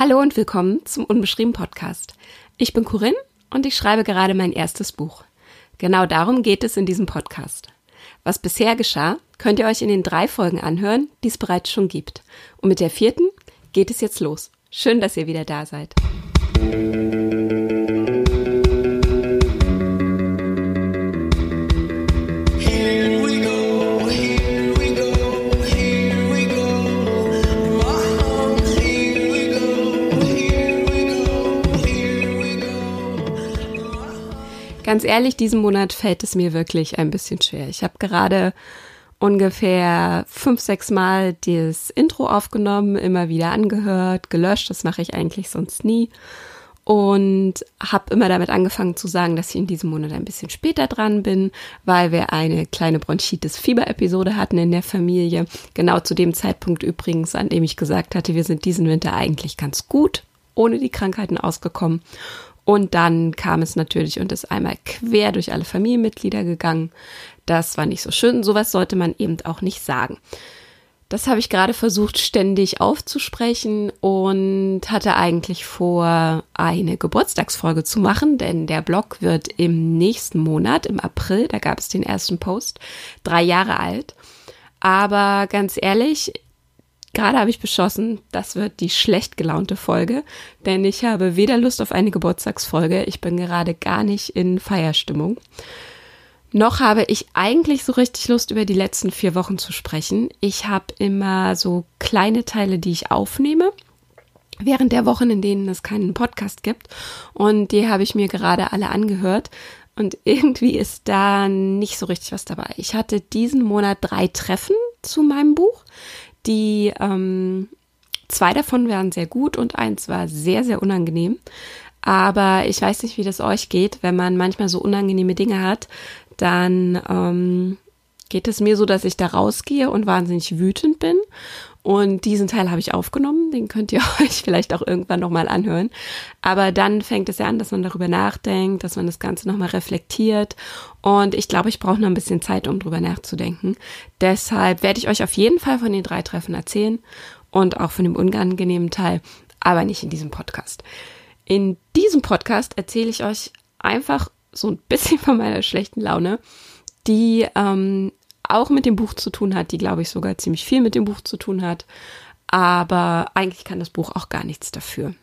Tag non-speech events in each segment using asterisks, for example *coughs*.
Hallo und willkommen zum Unbeschrieben Podcast. Ich bin Corinne und ich schreibe gerade mein erstes Buch. Genau darum geht es in diesem Podcast. Was bisher geschah, könnt ihr euch in den drei Folgen anhören, die es bereits schon gibt. Und mit der vierten geht es jetzt los. Schön, dass ihr wieder da seid. Ganz ehrlich, diesen Monat fällt es mir wirklich ein bisschen schwer. Ich habe gerade ungefähr fünf, sechs Mal das Intro aufgenommen, immer wieder angehört, gelöscht. Das mache ich eigentlich sonst nie. Und habe immer damit angefangen zu sagen, dass ich in diesem Monat ein bisschen später dran bin, weil wir eine kleine Bronchitis-Fieber-Episode hatten in der Familie. Genau zu dem Zeitpunkt übrigens, an dem ich gesagt hatte, wir sind diesen Winter eigentlich ganz gut ohne die Krankheiten ausgekommen. Und dann kam es natürlich und ist einmal quer durch alle Familienmitglieder gegangen. Das war nicht so schön. Sowas sollte man eben auch nicht sagen. Das habe ich gerade versucht ständig aufzusprechen und hatte eigentlich vor, eine Geburtstagsfolge zu machen, denn der Blog wird im nächsten Monat, im April, da gab es den ersten Post, drei Jahre alt. Aber ganz ehrlich, Gerade habe ich beschlossen, das wird die schlecht gelaunte Folge, denn ich habe weder Lust auf eine Geburtstagsfolge, ich bin gerade gar nicht in Feierstimmung, noch habe ich eigentlich so richtig Lust, über die letzten vier Wochen zu sprechen. Ich habe immer so kleine Teile, die ich aufnehme während der Wochen, in denen es keinen Podcast gibt. Und die habe ich mir gerade alle angehört. Und *laughs* irgendwie ist da nicht so richtig was dabei. Ich hatte diesen Monat drei Treffen zu meinem Buch. Die ähm, zwei davon waren sehr gut und eins war sehr, sehr unangenehm. Aber ich weiß nicht, wie das euch geht, wenn man manchmal so unangenehme Dinge hat, dann ähm, geht es mir so, dass ich da rausgehe und wahnsinnig wütend bin und diesen Teil habe ich aufgenommen, den könnt ihr *laughs* euch vielleicht auch irgendwann nochmal anhören. Aber dann fängt es ja an, dass man darüber nachdenkt, dass man das Ganze nochmal reflektiert. Und ich glaube, ich brauche noch ein bisschen Zeit, um drüber nachzudenken. Deshalb werde ich euch auf jeden Fall von den drei Treffen erzählen und auch von dem unangenehmen Teil, aber nicht in diesem Podcast. In diesem Podcast erzähle ich euch einfach so ein bisschen *laughs* von meiner schlechten Laune, die ähm, auch mit dem Buch zu tun hat, die glaube ich sogar ziemlich viel mit dem Buch zu tun hat. Aber eigentlich kann das Buch auch gar nichts dafür.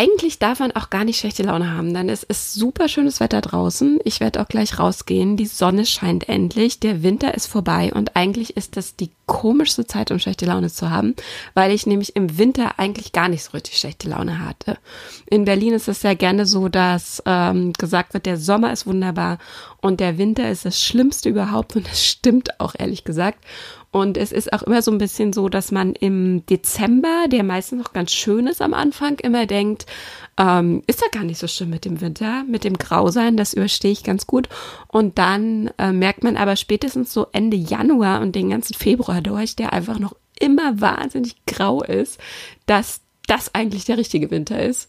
eigentlich darf man auch gar nicht schlechte Laune haben, denn es ist super schönes Wetter draußen. Ich werde auch gleich rausgehen. Die Sonne scheint endlich. Der Winter ist vorbei und eigentlich ist das die komischste Zeit, um schlechte Laune zu haben, weil ich nämlich im Winter eigentlich gar nicht so richtig schlechte Laune hatte. In Berlin ist es ja gerne so, dass ähm, gesagt wird, der Sommer ist wunderbar und der Winter ist das Schlimmste überhaupt und das stimmt auch ehrlich gesagt. Und es ist auch immer so ein bisschen so, dass man im Dezember, der meistens noch ganz schön ist am Anfang, immer denkt, ähm, ist ja gar nicht so schlimm mit dem Winter, mit dem Grausein, das überstehe ich ganz gut. Und dann äh, merkt man aber spätestens so Ende Januar und den ganzen Februar durch, der einfach noch immer wahnsinnig grau ist, dass das eigentlich der richtige Winter ist.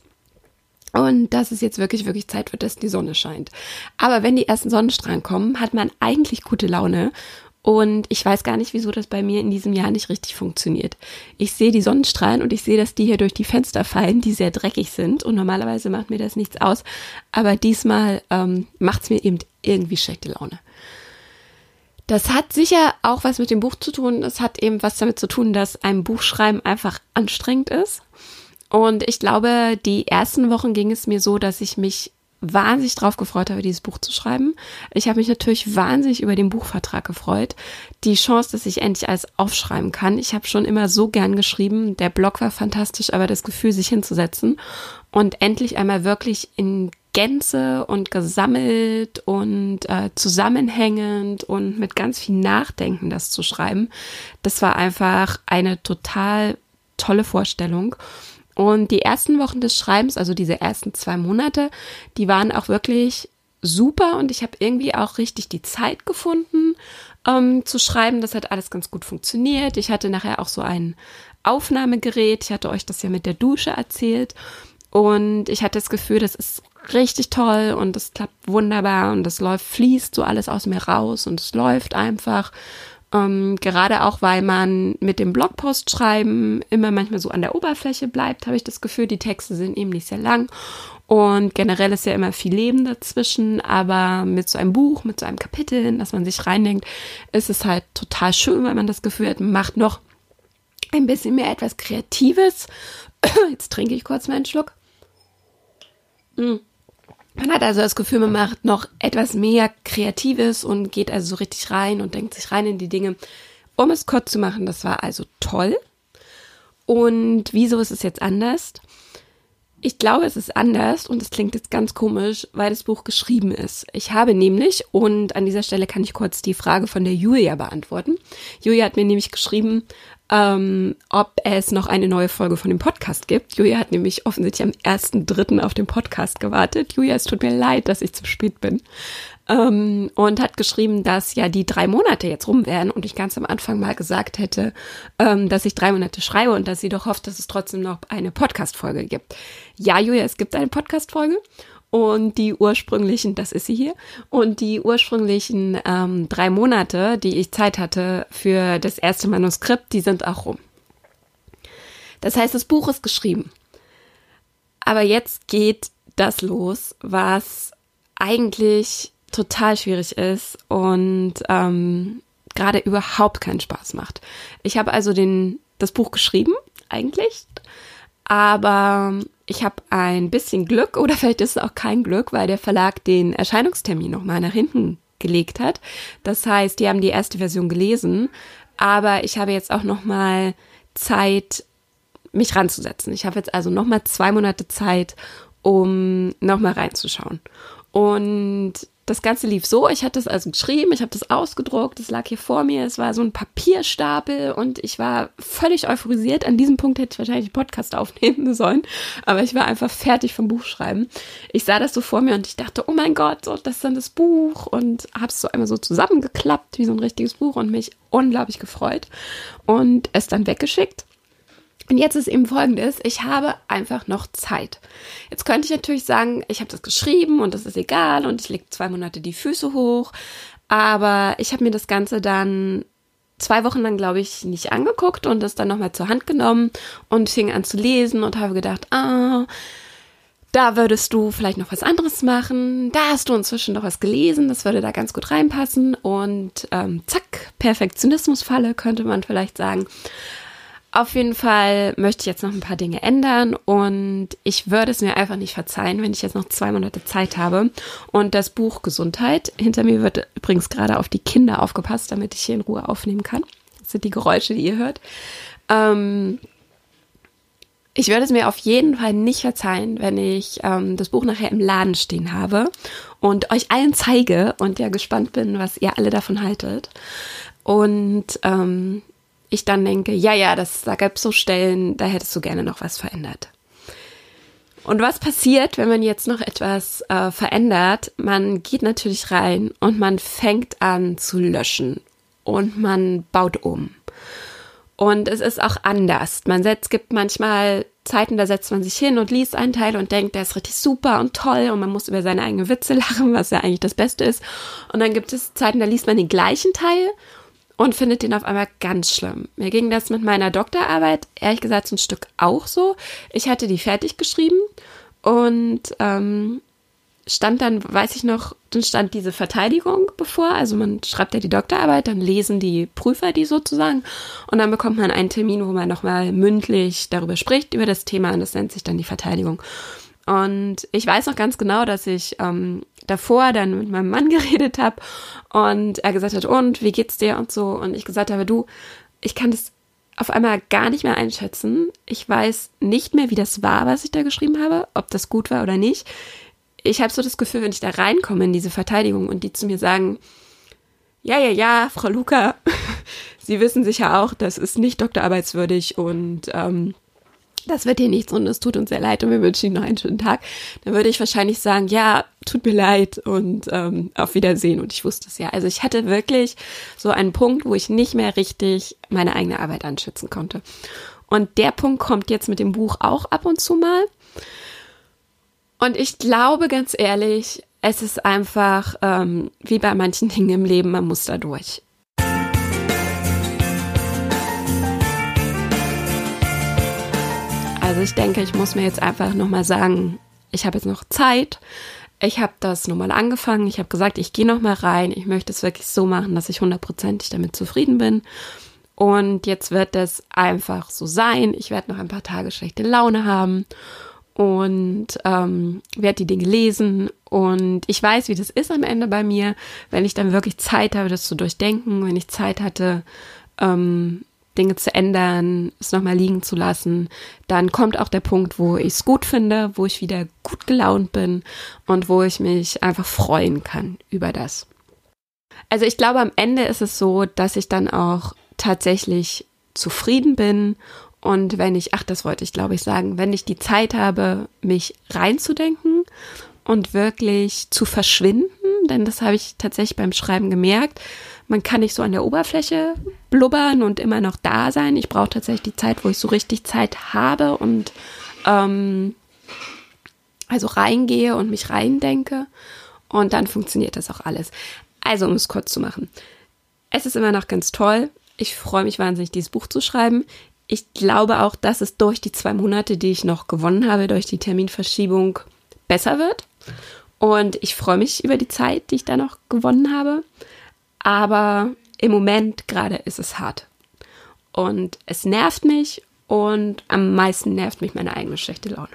Und dass es jetzt wirklich, wirklich Zeit wird, dass die Sonne scheint. Aber wenn die ersten Sonnenstrahlen kommen, hat man eigentlich gute Laune und ich weiß gar nicht, wieso das bei mir in diesem Jahr nicht richtig funktioniert. Ich sehe die Sonnenstrahlen und ich sehe, dass die hier durch die Fenster fallen, die sehr dreckig sind. Und normalerweise macht mir das nichts aus. Aber diesmal ähm, macht es mir eben irgendwie schlechte Laune. Das hat sicher auch was mit dem Buch zu tun. Es hat eben was damit zu tun, dass ein Buchschreiben einfach anstrengend ist. Und ich glaube, die ersten Wochen ging es mir so, dass ich mich wahnsinnig drauf gefreut habe, dieses Buch zu schreiben. Ich habe mich natürlich wahnsinnig über den Buchvertrag gefreut. Die Chance, dass ich endlich alles aufschreiben kann. Ich habe schon immer so gern geschrieben. Der Blog war fantastisch, aber das Gefühl, sich hinzusetzen und endlich einmal wirklich in Gänze und gesammelt und äh, zusammenhängend und mit ganz viel Nachdenken das zu schreiben, das war einfach eine total tolle Vorstellung. Und die ersten Wochen des Schreibens, also diese ersten zwei Monate, die waren auch wirklich super und ich habe irgendwie auch richtig die Zeit gefunden ähm, zu schreiben. Das hat alles ganz gut funktioniert. Ich hatte nachher auch so ein Aufnahmegerät. Ich hatte euch das ja mit der Dusche erzählt. Und ich hatte das Gefühl, das ist richtig toll und es klappt wunderbar und es läuft, fließt so alles aus mir raus und es läuft einfach. Ähm, gerade auch, weil man mit dem Blogpost schreiben immer manchmal so an der Oberfläche bleibt, habe ich das Gefühl, die Texte sind eben nicht sehr lang und generell ist ja immer viel Leben dazwischen, aber mit so einem Buch, mit so einem Kapitel, in das man sich reindenkt, ist es halt total schön, weil man das Gefühl hat, man macht noch ein bisschen mehr etwas Kreatives. *coughs* Jetzt trinke ich kurz mal einen Schluck. Mm. Man hat also das Gefühl, man macht noch etwas mehr Kreatives und geht also so richtig rein und denkt sich rein in die Dinge. Um es kurz zu machen, das war also toll. Und wieso ist es jetzt anders? Ich glaube, es ist anders und es klingt jetzt ganz komisch, weil das Buch geschrieben ist. Ich habe nämlich, und an dieser Stelle kann ich kurz die Frage von der Julia beantworten. Julia hat mir nämlich geschrieben, ähm, ob es noch eine neue Folge von dem Podcast gibt. Julia hat nämlich offensichtlich am 1.3. auf den Podcast gewartet. Julia, es tut mir leid, dass ich zu spät bin. Ähm, und hat geschrieben, dass ja die drei Monate jetzt rum wären und ich ganz am Anfang mal gesagt hätte, ähm, dass ich drei Monate schreibe und dass sie doch hofft, dass es trotzdem noch eine Podcast-Folge gibt. Ja, Julia, es gibt eine Podcast-Folge und die ursprünglichen, das ist sie hier, und die ursprünglichen ähm, drei Monate, die ich Zeit hatte für das erste Manuskript, die sind auch rum. Das heißt, das Buch ist geschrieben. Aber jetzt geht das los, was eigentlich total schwierig ist und ähm, gerade überhaupt keinen Spaß macht. Ich habe also den, das Buch geschrieben, eigentlich, aber ich habe ein bisschen Glück oder *laughs* vielleicht ist es auch kein Glück, weil der Verlag den Erscheinungstermin nochmal nach hinten gelegt hat. Das heißt, die haben die erste Version gelesen, aber ich habe jetzt auch nochmal Zeit, mich ranzusetzen. Ich habe jetzt also nochmal zwei Monate Zeit, um nochmal reinzuschauen. Und das Ganze lief so, ich hatte es also geschrieben, ich habe das ausgedruckt, es lag hier vor mir, es war so ein Papierstapel und ich war völlig euphorisiert. An diesem Punkt hätte ich wahrscheinlich einen Podcast aufnehmen *laughs* sollen, aber ich war einfach fertig vom Buchschreiben. Ich sah das so vor mir und ich dachte, oh mein Gott, so, das ist dann das Buch und habe es so einmal so zusammengeklappt wie so ein richtiges Buch und mich unglaublich gefreut und es dann weggeschickt. Und jetzt ist eben folgendes, ich habe einfach noch Zeit. Jetzt könnte ich natürlich sagen, ich habe das geschrieben und das ist egal und ich lege zwei Monate die Füße hoch, aber ich habe mir das Ganze dann zwei Wochen lang, glaube ich, nicht angeguckt und das dann nochmal zur Hand genommen und fing an zu lesen und habe gedacht, ah, da würdest du vielleicht noch was anderes machen. Da hast du inzwischen noch was gelesen, das würde da ganz gut reinpassen. Und ähm, zack, Perfektionismusfalle könnte man vielleicht sagen. Auf jeden Fall möchte ich jetzt noch ein paar Dinge ändern und ich würde es mir einfach nicht verzeihen, wenn ich jetzt noch zwei Monate Zeit habe. Und das Buch Gesundheit, hinter mir wird übrigens gerade auf die Kinder aufgepasst, damit ich hier in Ruhe aufnehmen kann. Das sind die Geräusche, die ihr hört. Ähm, ich würde es mir auf jeden Fall nicht verzeihen, wenn ich ähm, das Buch nachher im Laden stehen habe und euch allen zeige und ja gespannt bin, was ihr alle davon haltet. Und ähm, ich dann denke, ja, ja, das, da gab es so Stellen, da hättest du gerne noch was verändert. Und was passiert, wenn man jetzt noch etwas äh, verändert? Man geht natürlich rein und man fängt an zu löschen und man baut um. Und es ist auch anders. Man setzt, gibt manchmal Zeiten, da setzt man sich hin und liest einen Teil und denkt, der ist richtig super und toll und man muss über seine eigenen Witze *laughs* lachen, was ja eigentlich das Beste ist. Und dann gibt es Zeiten, da liest man den gleichen Teil und findet den auf einmal ganz schlimm. Mir ging das mit meiner Doktorarbeit ehrlich gesagt ein Stück auch so. Ich hatte die fertig geschrieben und ähm, stand dann, weiß ich noch, dann stand diese Verteidigung bevor. Also man schreibt ja die Doktorarbeit, dann lesen die Prüfer die sozusagen und dann bekommt man einen Termin, wo man nochmal mündlich darüber spricht, über das Thema und das nennt sich dann die Verteidigung. Und ich weiß noch ganz genau, dass ich ähm, davor dann mit meinem Mann *laughs* geredet habe und er gesagt hat, und wie geht's dir und so. Und ich gesagt habe, du, ich kann das auf einmal gar nicht mehr einschätzen. Ich weiß nicht mehr, wie das war, was ich da geschrieben habe, ob das gut war oder nicht. Ich habe so das Gefühl, wenn ich da reinkomme in diese Verteidigung und die zu mir sagen, ja, ja, ja, Frau Luca, *laughs* Sie wissen sicher auch, das ist nicht doktorarbeitswürdig und ähm, das wird dir nichts und es tut uns sehr leid und wir wünschen Ihnen noch einen schönen Tag, dann würde ich wahrscheinlich sagen, ja, tut mir leid und ähm, auf Wiedersehen. Und ich wusste es ja. Also ich hatte wirklich so einen Punkt, wo ich nicht mehr richtig meine eigene Arbeit anschätzen konnte. Und der Punkt kommt jetzt mit dem Buch auch ab und zu mal. Und ich glaube ganz ehrlich, es ist einfach ähm, wie bei manchen Dingen im Leben, man muss da durch. Also ich denke, ich muss mir jetzt einfach nochmal sagen, ich habe jetzt noch Zeit. Ich habe das nochmal angefangen. Ich habe gesagt, ich gehe nochmal rein. Ich möchte es wirklich so machen, dass ich hundertprozentig damit zufrieden bin. Und jetzt wird es einfach so sein. Ich werde noch ein paar Tage schlechte Laune haben und ähm, werde die Dinge lesen. Und ich weiß, wie das ist am Ende bei mir, wenn ich dann wirklich Zeit habe, das zu durchdenken, wenn ich Zeit hatte, ähm, Dinge zu ändern, es nochmal liegen zu lassen, dann kommt auch der Punkt, wo ich es gut finde, wo ich wieder gut gelaunt bin und wo ich mich einfach freuen kann über das. Also ich glaube, am Ende ist es so, dass ich dann auch tatsächlich zufrieden bin und wenn ich, ach, das wollte ich glaube ich sagen, wenn ich die Zeit habe, mich reinzudenken und wirklich zu verschwinden, denn das habe ich tatsächlich beim Schreiben gemerkt, man kann nicht so an der Oberfläche blubbern und immer noch da sein. Ich brauche tatsächlich die Zeit, wo ich so richtig Zeit habe und ähm, also reingehe und mich reindenke. Und dann funktioniert das auch alles. Also, um es kurz zu machen. Es ist immer noch ganz toll. Ich freue mich wahnsinnig, dieses Buch zu schreiben. Ich glaube auch, dass es durch die zwei Monate, die ich noch gewonnen habe, durch die Terminverschiebung besser wird. Und ich freue mich über die Zeit, die ich da noch gewonnen habe. Aber im Moment gerade ist es hart. Und es nervt mich und am meisten nervt mich meine eigene schlechte Laune.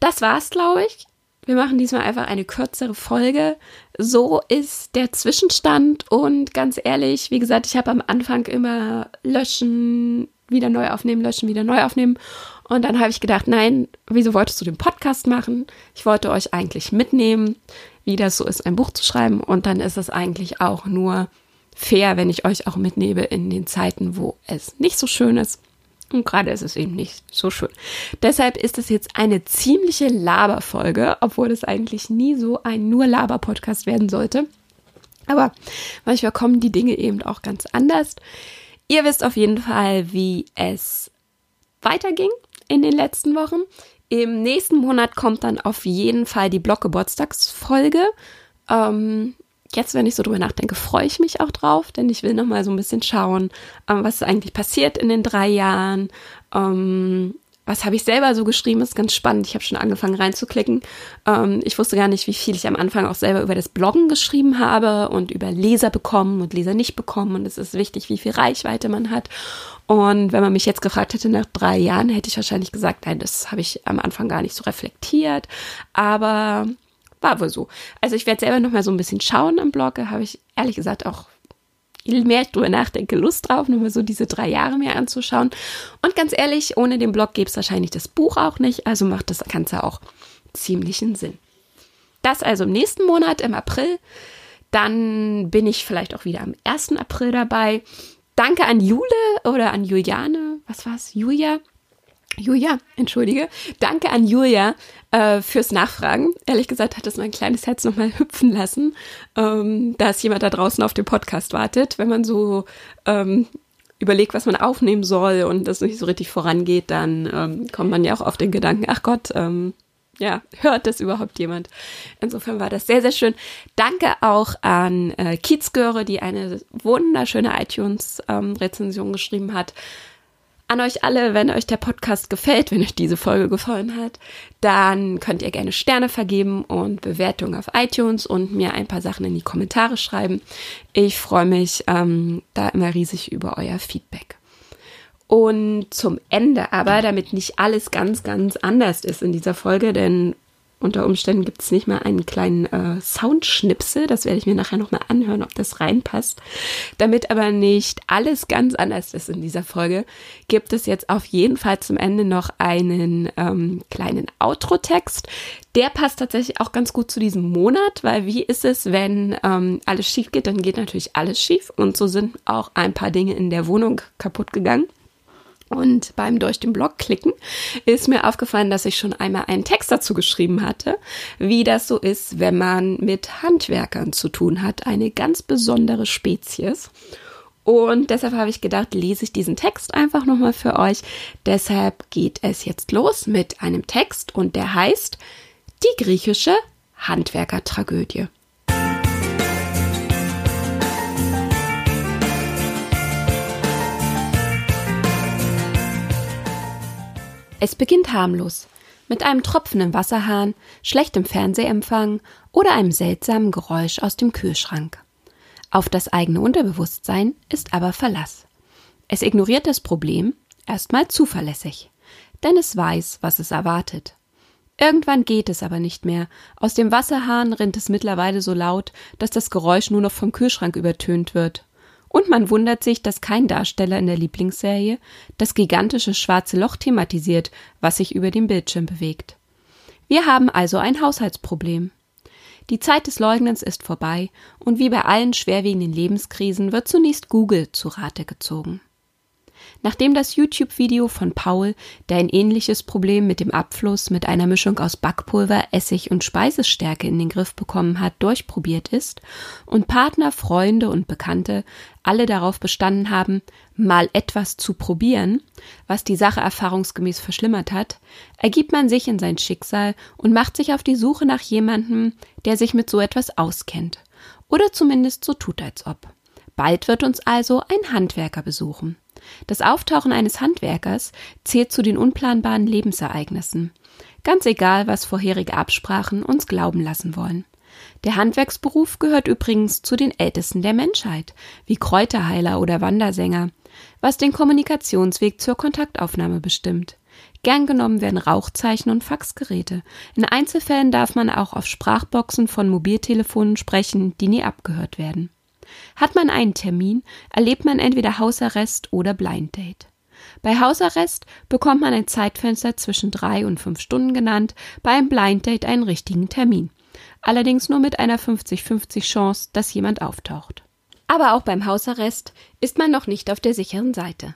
Das war's, glaube ich. Wir machen diesmal einfach eine kürzere Folge. So ist der Zwischenstand und ganz ehrlich, wie gesagt, ich habe am Anfang immer löschen, wieder neu aufnehmen, löschen, wieder neu aufnehmen. Und dann habe ich gedacht, nein, wieso wolltest du den Podcast machen? Ich wollte euch eigentlich mitnehmen wie das so ist, ein Buch zu schreiben. Und dann ist es eigentlich auch nur fair, wenn ich euch auch mitnehme in den Zeiten, wo es nicht so schön ist. Und gerade ist es eben nicht so schön. Deshalb ist es jetzt eine ziemliche Laberfolge, obwohl es eigentlich nie so ein nur Laber-Podcast werden sollte. Aber manchmal kommen die Dinge eben auch ganz anders. Ihr wisst auf jeden Fall, wie es weiterging in den letzten Wochen. Im nächsten Monat kommt dann auf jeden Fall die Blog-Geburtstagsfolge. Ähm, jetzt, wenn ich so drüber nachdenke, freue ich mich auch drauf, denn ich will noch mal so ein bisschen schauen, ähm, was ist eigentlich passiert in den drei Jahren. Ähm, was habe ich selber so geschrieben, ist ganz spannend. Ich habe schon angefangen reinzuklicken. Ähm, ich wusste gar nicht, wie viel ich am Anfang auch selber über das Bloggen geschrieben habe und über Leser bekommen und Leser nicht bekommen. Und es ist wichtig, wie viel Reichweite man hat. Und wenn man mich jetzt gefragt hätte nach drei Jahren, hätte ich wahrscheinlich gesagt, nein, das habe ich am Anfang gar nicht so reflektiert. Aber war wohl so. Also ich werde selber noch mal so ein bisschen schauen am Blog. Da habe ich ehrlich gesagt auch je mehr ich drüber nachdenke, Lust drauf, nur mal so diese drei Jahre mir anzuschauen. Und ganz ehrlich, ohne den Blog gäbe es wahrscheinlich das Buch auch nicht, also macht das Ganze auch ziemlichen Sinn. Das also im nächsten Monat, im April. Dann bin ich vielleicht auch wieder am 1. April dabei. Danke an Jule oder an Juliane, was war's? Julia, Julia, entschuldige. Danke an Julia äh, fürs Nachfragen. Ehrlich gesagt hat es mein kleines Herz nochmal hüpfen lassen, ähm, dass jemand da draußen auf den Podcast wartet. Wenn man so ähm, überlegt, was man aufnehmen soll und das nicht so richtig vorangeht, dann ähm, kommt man ja auch auf den Gedanken, ach Gott, ähm, ja, hört das überhaupt jemand? Insofern war das sehr, sehr schön. Danke auch an äh, Kiezgöre, die eine wunderschöne iTunes-Rezension ähm, geschrieben hat an euch alle, wenn euch der Podcast gefällt, wenn euch diese Folge gefallen hat, dann könnt ihr gerne Sterne vergeben und Bewertungen auf iTunes und mir ein paar Sachen in die Kommentare schreiben. Ich freue mich ähm, da immer riesig über euer Feedback. Und zum Ende aber, damit nicht alles ganz, ganz anders ist in dieser Folge, denn unter Umständen gibt es nicht mal einen kleinen äh, Soundschnipsel. Das werde ich mir nachher nochmal anhören, ob das reinpasst. Damit aber nicht alles ganz anders ist in dieser Folge, gibt es jetzt auf jeden Fall zum Ende noch einen ähm, kleinen Outro-Text. Der passt tatsächlich auch ganz gut zu diesem Monat, weil wie ist es, wenn ähm, alles schief geht, dann geht natürlich alles schief. Und so sind auch ein paar Dinge in der Wohnung kaputt gegangen. Und beim durch den Blog klicken ist mir aufgefallen, dass ich schon einmal einen Text dazu geschrieben hatte, wie das so ist, wenn man mit Handwerkern zu tun hat. Eine ganz besondere Spezies. Und deshalb habe ich gedacht, lese ich diesen Text einfach nochmal für euch. Deshalb geht es jetzt los mit einem Text und der heißt Die griechische Handwerkertragödie. Es beginnt harmlos, mit einem tropfenden Wasserhahn, schlechtem Fernsehempfang oder einem seltsamen Geräusch aus dem Kühlschrank. Auf das eigene Unterbewusstsein ist aber Verlass. Es ignoriert das Problem erstmal zuverlässig, denn es weiß, was es erwartet. Irgendwann geht es aber nicht mehr. Aus dem Wasserhahn rinnt es mittlerweile so laut, dass das Geräusch nur noch vom Kühlschrank übertönt wird. Und man wundert sich, dass kein Darsteller in der Lieblingsserie das gigantische schwarze Loch thematisiert, was sich über dem Bildschirm bewegt. Wir haben also ein Haushaltsproblem. Die Zeit des Leugnens ist vorbei und wie bei allen schwerwiegenden Lebenskrisen wird zunächst Google zu Rate gezogen. Nachdem das YouTube-Video von Paul, der ein ähnliches Problem mit dem Abfluss mit einer Mischung aus Backpulver, Essig und Speisestärke in den Griff bekommen hat, durchprobiert ist und Partner, Freunde und Bekannte alle darauf bestanden haben, mal etwas zu probieren, was die Sache erfahrungsgemäß verschlimmert hat, ergibt man sich in sein Schicksal und macht sich auf die Suche nach jemandem, der sich mit so etwas auskennt oder zumindest so tut als ob. Bald wird uns also ein Handwerker besuchen. Das Auftauchen eines Handwerkers zählt zu den unplanbaren Lebensereignissen. Ganz egal, was vorherige Absprachen uns glauben lassen wollen. Der Handwerksberuf gehört übrigens zu den ältesten der Menschheit, wie Kräuterheiler oder Wandersänger, was den Kommunikationsweg zur Kontaktaufnahme bestimmt. Gern genommen werden Rauchzeichen und Faxgeräte. In Einzelfällen darf man auch auf Sprachboxen von Mobiltelefonen sprechen, die nie abgehört werden. Hat man einen Termin, erlebt man entweder Hausarrest oder Blind Date. Bei Hausarrest bekommt man ein Zeitfenster zwischen drei und fünf Stunden genannt, bei einem Blind Date einen richtigen Termin. Allerdings nur mit einer 50-50 Chance, dass jemand auftaucht. Aber auch beim Hausarrest ist man noch nicht auf der sicheren Seite.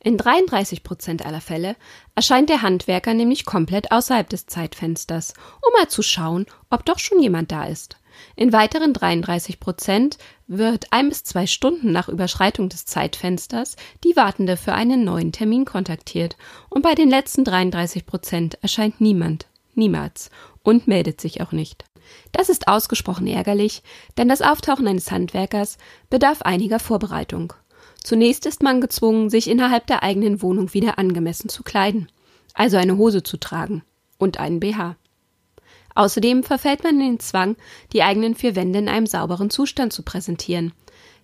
In 33 Prozent aller Fälle erscheint der Handwerker nämlich komplett außerhalb des Zeitfensters, um mal zu schauen, ob doch schon jemand da ist. In weiteren 33 Prozent wird ein bis zwei Stunden nach Überschreitung des Zeitfensters die Wartende für einen neuen Termin kontaktiert und bei den letzten 33 Prozent erscheint niemand, niemals und meldet sich auch nicht. Das ist ausgesprochen ärgerlich, denn das Auftauchen eines Handwerkers bedarf einiger Vorbereitung. Zunächst ist man gezwungen, sich innerhalb der eigenen Wohnung wieder angemessen zu kleiden, also eine Hose zu tragen und einen BH. Außerdem verfällt man in den Zwang, die eigenen vier Wände in einem sauberen Zustand zu präsentieren.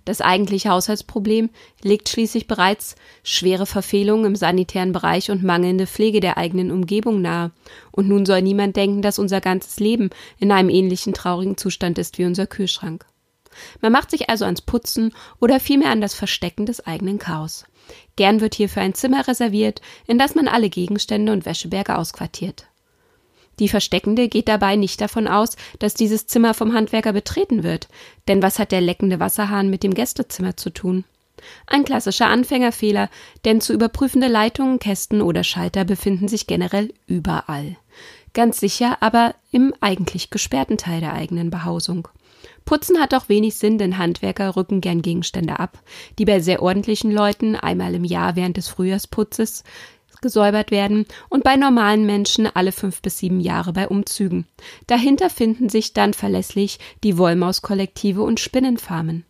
Das eigentliche Haushaltsproblem legt schließlich bereits schwere Verfehlungen im sanitären Bereich und mangelnde Pflege der eigenen Umgebung nahe. Und nun soll niemand denken, dass unser ganzes Leben in einem ähnlichen traurigen Zustand ist wie unser Kühlschrank. Man macht sich also ans Putzen oder vielmehr an das Verstecken des eigenen Chaos. Gern wird hierfür ein Zimmer reserviert, in das man alle Gegenstände und Wäscheberge ausquartiert. Die Versteckende geht dabei nicht davon aus, dass dieses Zimmer vom Handwerker betreten wird, denn was hat der leckende Wasserhahn mit dem Gästezimmer zu tun? Ein klassischer Anfängerfehler, denn zu überprüfende Leitungen, Kästen oder Schalter befinden sich generell überall. Ganz sicher aber im eigentlich gesperrten Teil der eigenen Behausung. Putzen hat auch wenig Sinn, denn Handwerker rücken gern Gegenstände ab, die bei sehr ordentlichen Leuten einmal im Jahr während des Frühjahrsputzes gesäubert werden und bei normalen Menschen alle fünf bis sieben Jahre bei Umzügen. Dahinter finden sich dann verlässlich die Wollmauskollektive und Spinnenfarmen.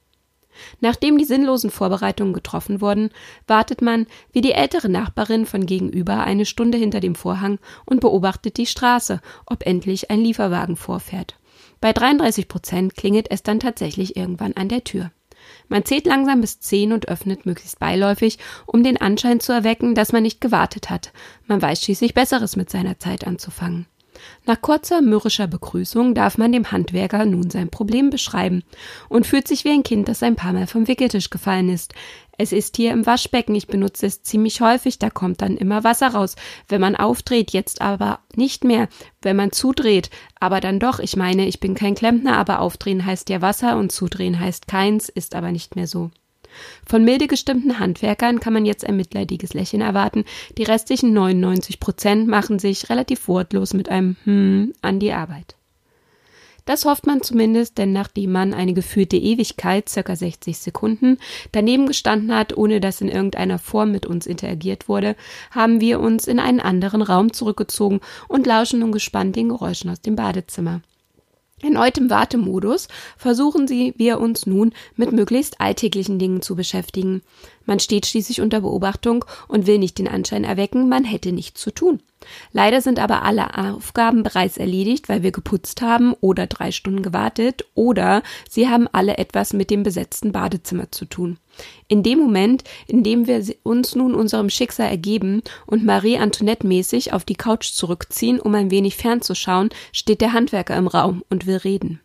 Nachdem die sinnlosen Vorbereitungen getroffen wurden, wartet man, wie die ältere Nachbarin von gegenüber, eine Stunde hinter dem Vorhang und beobachtet die Straße, ob endlich ein Lieferwagen vorfährt. Bei 33 Prozent klingelt es dann tatsächlich irgendwann an der Tür. Man zählt langsam bis zehn und öffnet möglichst beiläufig, um den Anschein zu erwecken, dass man nicht gewartet hat. Man weiß schließlich Besseres mit seiner Zeit anzufangen. Nach kurzer mürrischer Begrüßung darf man dem Handwerker nun sein Problem beschreiben und fühlt sich wie ein Kind, das ein paar Mal vom Wickeltisch gefallen ist. Es ist hier im Waschbecken, ich benutze es ziemlich häufig, da kommt dann immer Wasser raus, wenn man aufdreht, jetzt aber nicht mehr, wenn man zudreht, aber dann doch, ich meine, ich bin kein Klempner, aber aufdrehen heißt ja Wasser und zudrehen heißt keins, ist aber nicht mehr so. Von milde gestimmten Handwerkern kann man jetzt ein mitleidiges Lächeln erwarten. Die restlichen 99 Prozent machen sich relativ wortlos mit einem Hm an die Arbeit. Das hofft man zumindest, denn nachdem man eine gefühlte Ewigkeit, circa 60 Sekunden, daneben gestanden hat, ohne dass in irgendeiner Form mit uns interagiert wurde, haben wir uns in einen anderen Raum zurückgezogen und lauschen nun gespannt den Geräuschen aus dem Badezimmer. Erneut im Wartemodus versuchen sie, wir uns nun mit möglichst alltäglichen Dingen zu beschäftigen. Man steht schließlich unter Beobachtung und will nicht den Anschein erwecken, man hätte nichts zu tun. Leider sind aber alle Aufgaben bereits erledigt, weil wir geputzt haben oder drei Stunden gewartet oder sie haben alle etwas mit dem besetzten Badezimmer zu tun. In dem Moment, in dem wir uns nun unserem Schicksal ergeben und Marie Antoinette mäßig auf die Couch zurückziehen, um ein wenig fernzuschauen, steht der Handwerker im Raum und will reden.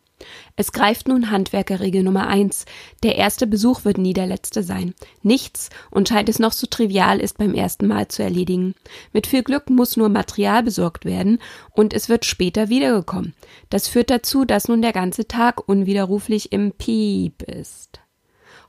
Es greift nun Handwerkerregel Nummer eins. Der erste Besuch wird nie der letzte sein. Nichts, und scheint es noch so trivial, ist beim ersten Mal zu erledigen. Mit viel Glück muss nur Material besorgt werden, und es wird später wiedergekommen. Das führt dazu, dass nun der ganze Tag unwiderruflich im Piep ist.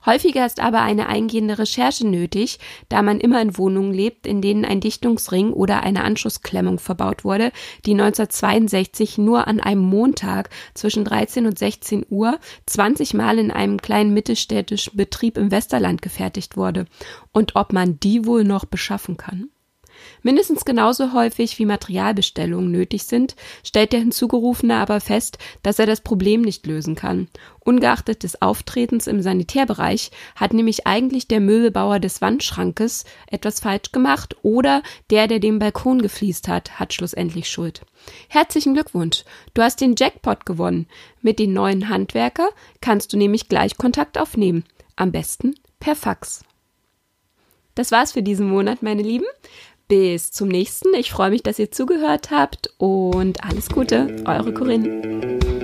Häufiger ist aber eine eingehende Recherche nötig, da man immer in Wohnungen lebt, in denen ein Dichtungsring oder eine Anschlussklemmung verbaut wurde, die 1962 nur an einem Montag zwischen 13 und 16 Uhr 20 Mal in einem kleinen mittelstädtischen Betrieb im Westerland gefertigt wurde. Und ob man die wohl noch beschaffen kann? Mindestens genauso häufig wie Materialbestellungen nötig sind, stellt der Hinzugerufene aber fest, dass er das Problem nicht lösen kann. Ungeachtet des Auftretens im Sanitärbereich hat nämlich eigentlich der Möbelbauer des Wandschrankes etwas falsch gemacht oder der, der den Balkon gefliest hat, hat schlussendlich Schuld. Herzlichen Glückwunsch, du hast den Jackpot gewonnen. Mit den neuen Handwerker kannst du nämlich gleich Kontakt aufnehmen. Am besten per Fax. Das war's für diesen Monat, meine Lieben. Bis zum nächsten. Ich freue mich, dass ihr zugehört habt und alles Gute, eure Corinne.